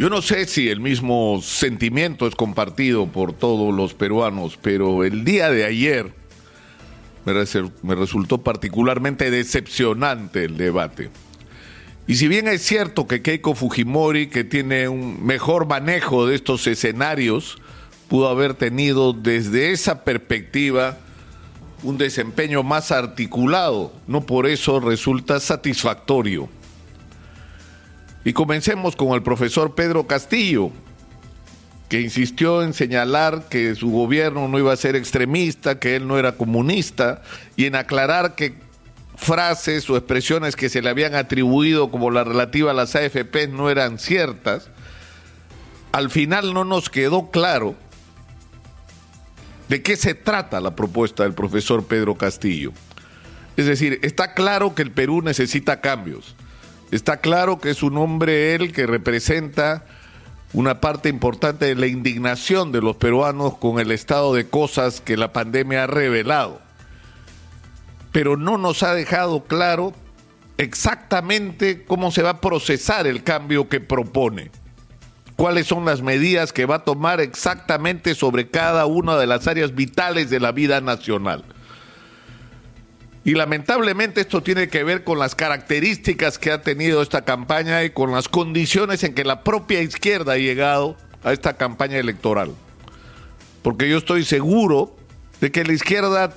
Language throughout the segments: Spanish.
Yo no sé si el mismo sentimiento es compartido por todos los peruanos, pero el día de ayer me, resultó particularmente decepcionante el debate. Y si bien es cierto que Keiko Fujimori, que tiene un mejor manejo de estos escenarios, pudo haber tenido desde esa perspectiva un desempeño más articulado, no por eso resulta satisfactorio. Y comencemos con el profesor Pedro Castillo, que insistió en señalar que su gobierno no iba a ser extremista, que él no era comunista, y en aclarar que frases o expresiones que se le habían atribuido como la relativa a las AFP no eran ciertas, al final no nos quedó claro de qué se trata la propuesta del profesor Pedro Castillo. Es decir, está claro que el Perú necesita cambios Está claro que es un hombre él que representa una parte importante de la indignación de los peruanos con el estado de cosas que la pandemia ha revelado. Pero no nos ha dejado claro exactamente cómo se va a procesar el cambio que propone. Cuáles son las medidas que va a tomar exactamente sobre cada una de las áreas vitales de la vida nacional. Y lamentablemente esto tiene que ver con las características que ha tenido esta campaña y con las condiciones en que la propia izquierda ha llegado a esta campaña electoral. Porque yo estoy seguro de que la izquierda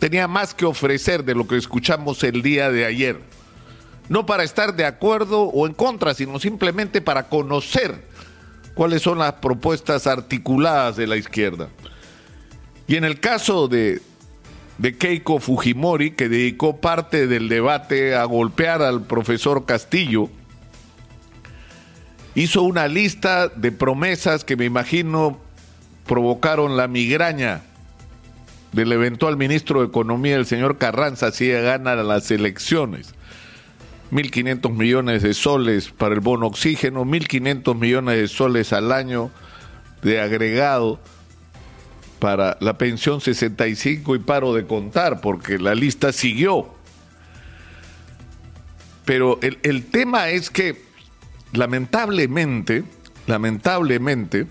tenía más que ofrecer de lo que escuchamos el día de ayer. No para estar de acuerdo o en contra, sino simplemente para conocer cuáles son las propuestas articuladas de la izquierda. Y en el caso de, de Keiko Fujimori, que dedicó parte del debate a golpear al profesor Castillo, hizo una lista de promesas que me imagino provocaron la migraña del eventual ministro de Economía, el señor Carranza, si gana las elecciones. 1.500 millones de soles para el bono oxígeno, 1.500 millones de soles al año de agregado para la pensión 65 y paro de contar, porque la lista siguió. Pero el, tema es que, lamentablemente, lamentablemente,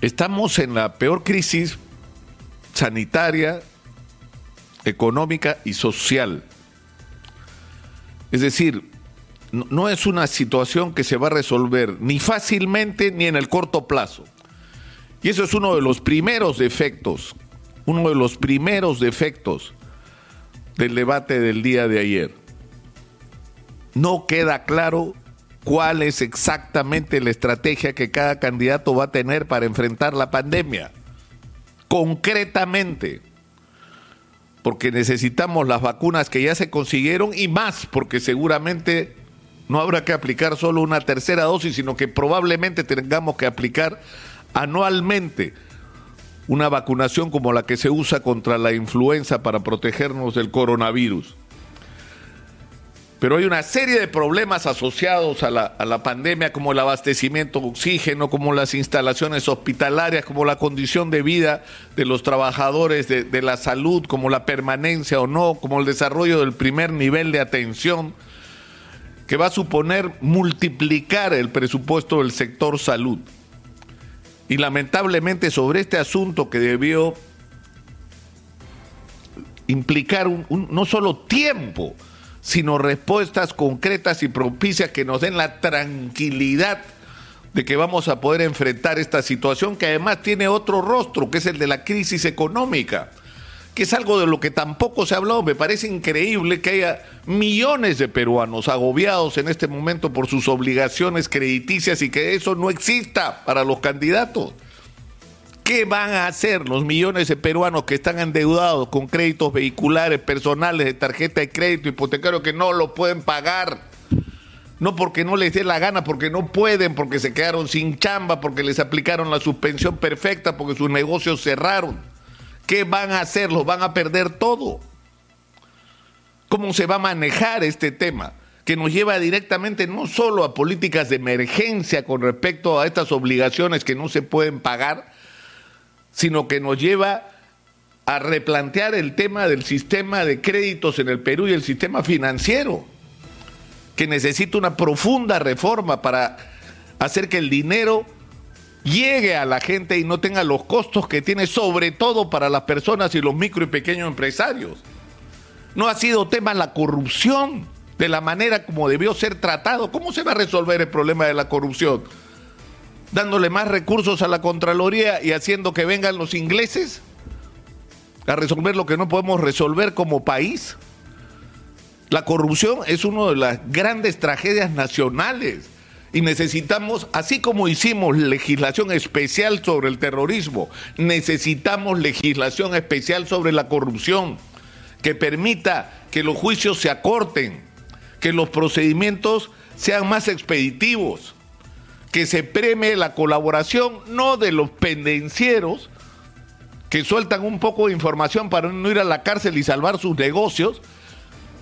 estamos en la peor crisis sanitaria, económica y social. Es decir, no, es una situación que se va a resolver ni fácilmente ni en el corto plazo. Y eso es uno de los primeros defectos, uno de los primeros defectos del debate del día de ayer. No queda claro cuál es exactamente la estrategia que cada candidato va a tener para enfrentar la pandemia. Concretamente, porque necesitamos las vacunas que ya se consiguieron y más, porque seguramente no habrá que aplicar solo una tercera dosis, sino que probablemente tengamos que aplicar anualmente una vacunación como la que se usa contra la influenza para protegernos del coronavirus. Pero hay una serie de problemas asociados a la, pandemia, como el abastecimiento de oxígeno, como las instalaciones hospitalarias, como la condición de vida de los trabajadores de, la salud, como la permanencia o no, como el desarrollo del primer nivel de atención, que va a suponer multiplicar el presupuesto del sector salud. Y lamentablemente sobre este asunto que debió implicar un, no solo tiempo, sino respuestas concretas y propicias que nos den la tranquilidad de que vamos a poder enfrentar esta situación que además tiene otro rostro, que es el de la crisis económica es algo de lo que tampoco se ha hablado. Me parece increíble que haya millones de peruanos agobiados en este momento por sus obligaciones crediticias y que eso no exista para los candidatos. ¿Qué van a hacer los millones de peruanos que están endeudados con créditos vehiculares, personales, de tarjeta de crédito, hipotecario, que no lo pueden pagar? No porque no les dé la gana, porque no pueden, porque se quedaron sin chamba, porque les aplicaron la suspensión perfecta, porque sus negocios cerraron. ¿Qué van a hacer? ¿Los van a perder todo? ¿Cómo se va a manejar este tema? Que nos lleva directamente no solo a políticas de emergencia con respecto a estas obligaciones que no se pueden pagar, sino que nos lleva a replantear el tema del sistema de créditos en el Perú y el sistema financiero, que necesita una profunda reforma para hacer que el dinero llegue a la gente y no tenga los costos que tiene, sobre todo para las personas y los micro y pequeños empresarios. No ha sido tema la corrupción de la manera como debió ser tratado. ¿Cómo se va a resolver el problema de la corrupción? ¿Dándole más recursos a la Contraloría y haciendo que vengan los ingleses a resolver lo que no podemos resolver como país? La corrupción es una de las grandes tragedias nacionales y necesitamos, así como hicimos legislación especial sobre el terrorismo, necesitamos legislación especial sobre la corrupción que permita que los juicios se acorten, que los procedimientos sean más expeditivos, que se premie la colaboración no de los pendencieros que sueltan un poco de información para no ir a la cárcel y salvar sus negocios,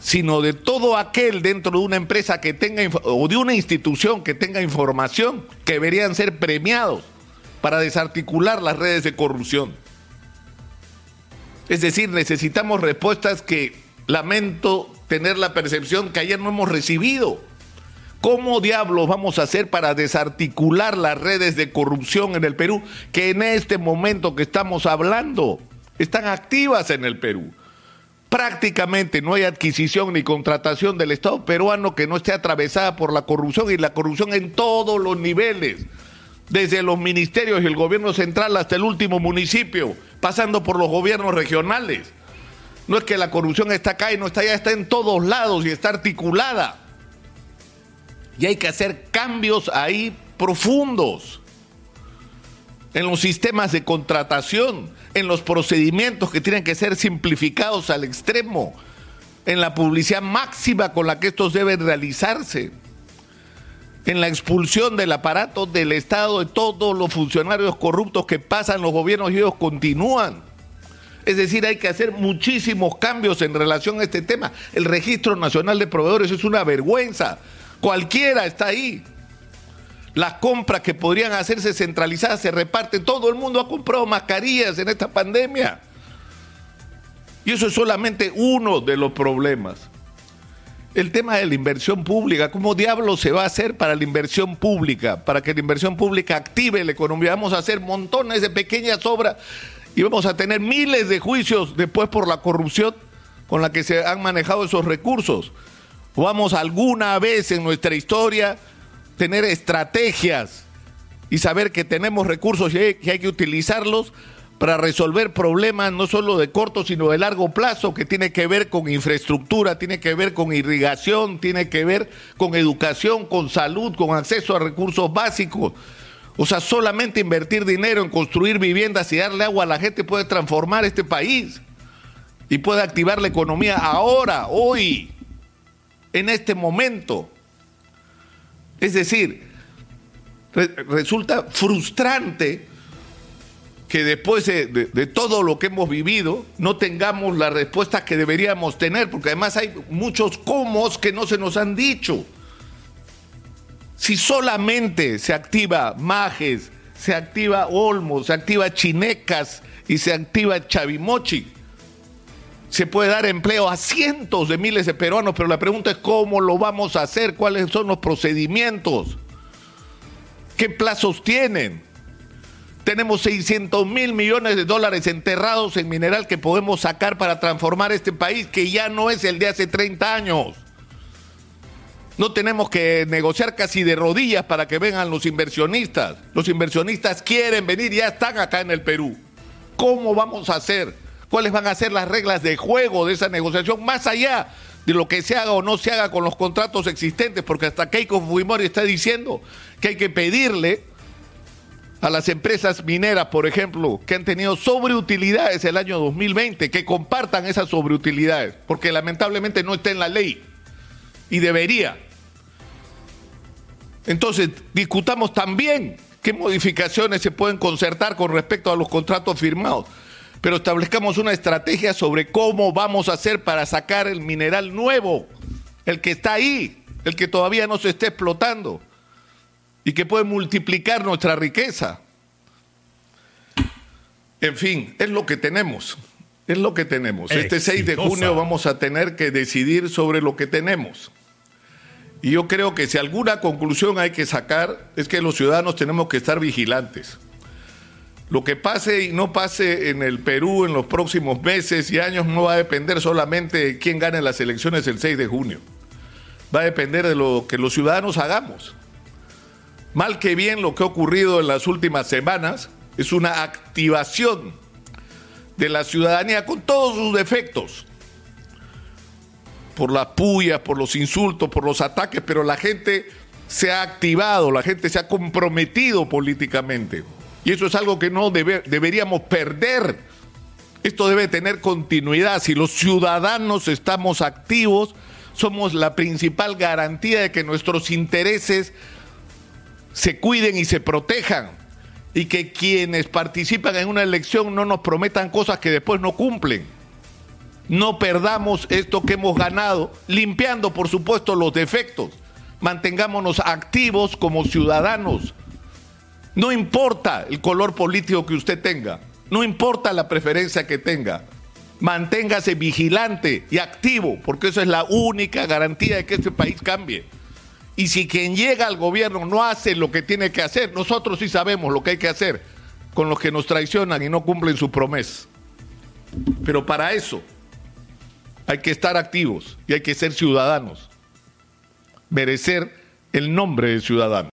sino de todo aquel dentro de una empresa que tenga o de una institución que tenga información que deberían ser premiados para desarticular las redes de corrupción. Es decir, necesitamos respuestas que lamento tener la percepción que ayer no hemos recibido. ¿Cómo diablos vamos a hacer para desarticular las redes de corrupción en el Perú que en este momento que estamos hablando están activas en el Perú? Prácticamente no hay adquisición ni contratación del Estado peruano que no esté atravesada por la corrupción y la corrupción en todos los niveles, desde los ministerios y el gobierno central hasta el último municipio, pasando por los gobiernos regionales. No es que la corrupción está acá y no está allá, está en todos lados y está articulada. Y hay que hacer cambios ahí profundos en los sistemas de contratación, en los procedimientos que tienen que ser simplificados al extremo, en la publicidad máxima con la que estos deben realizarse, en la expulsión del aparato del Estado de todos los funcionarios corruptos que pasan los gobiernos y ellos continúan. Es decir, hay que hacer muchísimos cambios en relación a este tema. El Registro Nacional de Proveedores es una vergüenza. Cualquiera está ahí. Las compras que podrían hacerse centralizadas se reparten. Todo el mundo ha comprado mascarillas en esta pandemia. Y eso es solamente uno de los problemas. El tema de la inversión pública, ¿cómo diablos se va a hacer para la inversión pública? Para que la inversión pública active la economía. Vamos a hacer montones de pequeñas obras y vamos a tener miles de juicios después por la corrupción con la que se han manejado esos recursos. Vamos alguna vez en nuestra historia tener estrategias y saber que tenemos recursos y hay que utilizarlos para resolver problemas no solo de corto, sino de largo plazo, que tiene que ver con infraestructura, tiene que ver con irrigación, tiene que ver con educación, con salud, con acceso a recursos básicos. O sea, solamente invertir dinero en construir viviendas y darle agua a la gente puede transformar este país y puede activar la economía ahora, hoy, en este momento. Es decir, resulta frustrante que después de, todo lo que hemos vivido no tengamos las respuestas que deberíamos tener, porque además hay muchos cómo que no se nos han dicho. Si solamente se activa Majes, se activa Olmo, se activa Chinecas y se activa Chavimochi, se puede dar empleo a cientos de miles de peruanos, pero la pregunta es cómo lo vamos a hacer, cuáles son los procedimientos, qué plazos tienen. Tenemos 600 mil millones de dólares enterrados en mineral que podemos sacar para transformar este país, que ya no es el de hace 30 años. No tenemos que negociar casi de rodillas para que vengan los inversionistas. Los inversionistas quieren venir, ya están acá en el Perú. ¿Cómo vamos a hacer? Cuáles van a ser las reglas de juego de esa negociación, más allá de lo que se haga o no se haga con los contratos existentes, porque hasta Keiko Fujimori está diciendo que hay que pedirle a las empresas mineras, por ejemplo, que han tenido sobreutilidades el año 2020, que compartan esas sobreutilidades, porque lamentablemente no está en la ley y debería. Entonces, discutamos también qué modificaciones se pueden concertar con respecto a los contratos firmados pero establezcamos una estrategia sobre cómo vamos a hacer para sacar el mineral nuevo, el que está ahí, el que todavía no se está explotando y que puede multiplicar nuestra riqueza. En fin, es lo que tenemos, es lo que tenemos. Este 6 de junio vamos a tener que decidir sobre lo que tenemos. Y yo creo que si alguna conclusión hay que sacar es que los ciudadanos tenemos que estar vigilantes. Lo que pase y no pase en el Perú en los próximos meses y años no va a depender solamente de quién gane las elecciones el 6 de junio. Va a depender de lo que los ciudadanos hagamos. Mal que bien lo que ha ocurrido en las últimas semanas es una activación de la ciudadanía con todos sus defectos. Por las pullas, por los insultos, por los ataques, pero la gente se ha activado, la gente se ha comprometido políticamente. Y eso es algo que no deberíamos perder. Esto debe tener continuidad. Si los ciudadanos estamos activos, somos la principal garantía de que nuestros intereses se cuiden y se protejan. Y que quienes participan en una elección no nos prometan cosas que después no cumplen. No perdamos esto que hemos ganado, limpiando por supuesto los defectos. Mantengámonos activos como ciudadanos no importa el color político que usted tenga, no importa la preferencia que tenga, manténgase vigilante y activo, porque eso es la única garantía de que este país cambie. Y si quien llega al gobierno no hace lo que tiene que hacer, nosotros sí sabemos lo que hay que hacer con los que nos traicionan y no cumplen su promesa. Pero para eso hay que estar activos y hay que ser ciudadanos, merecer el nombre de ciudadano.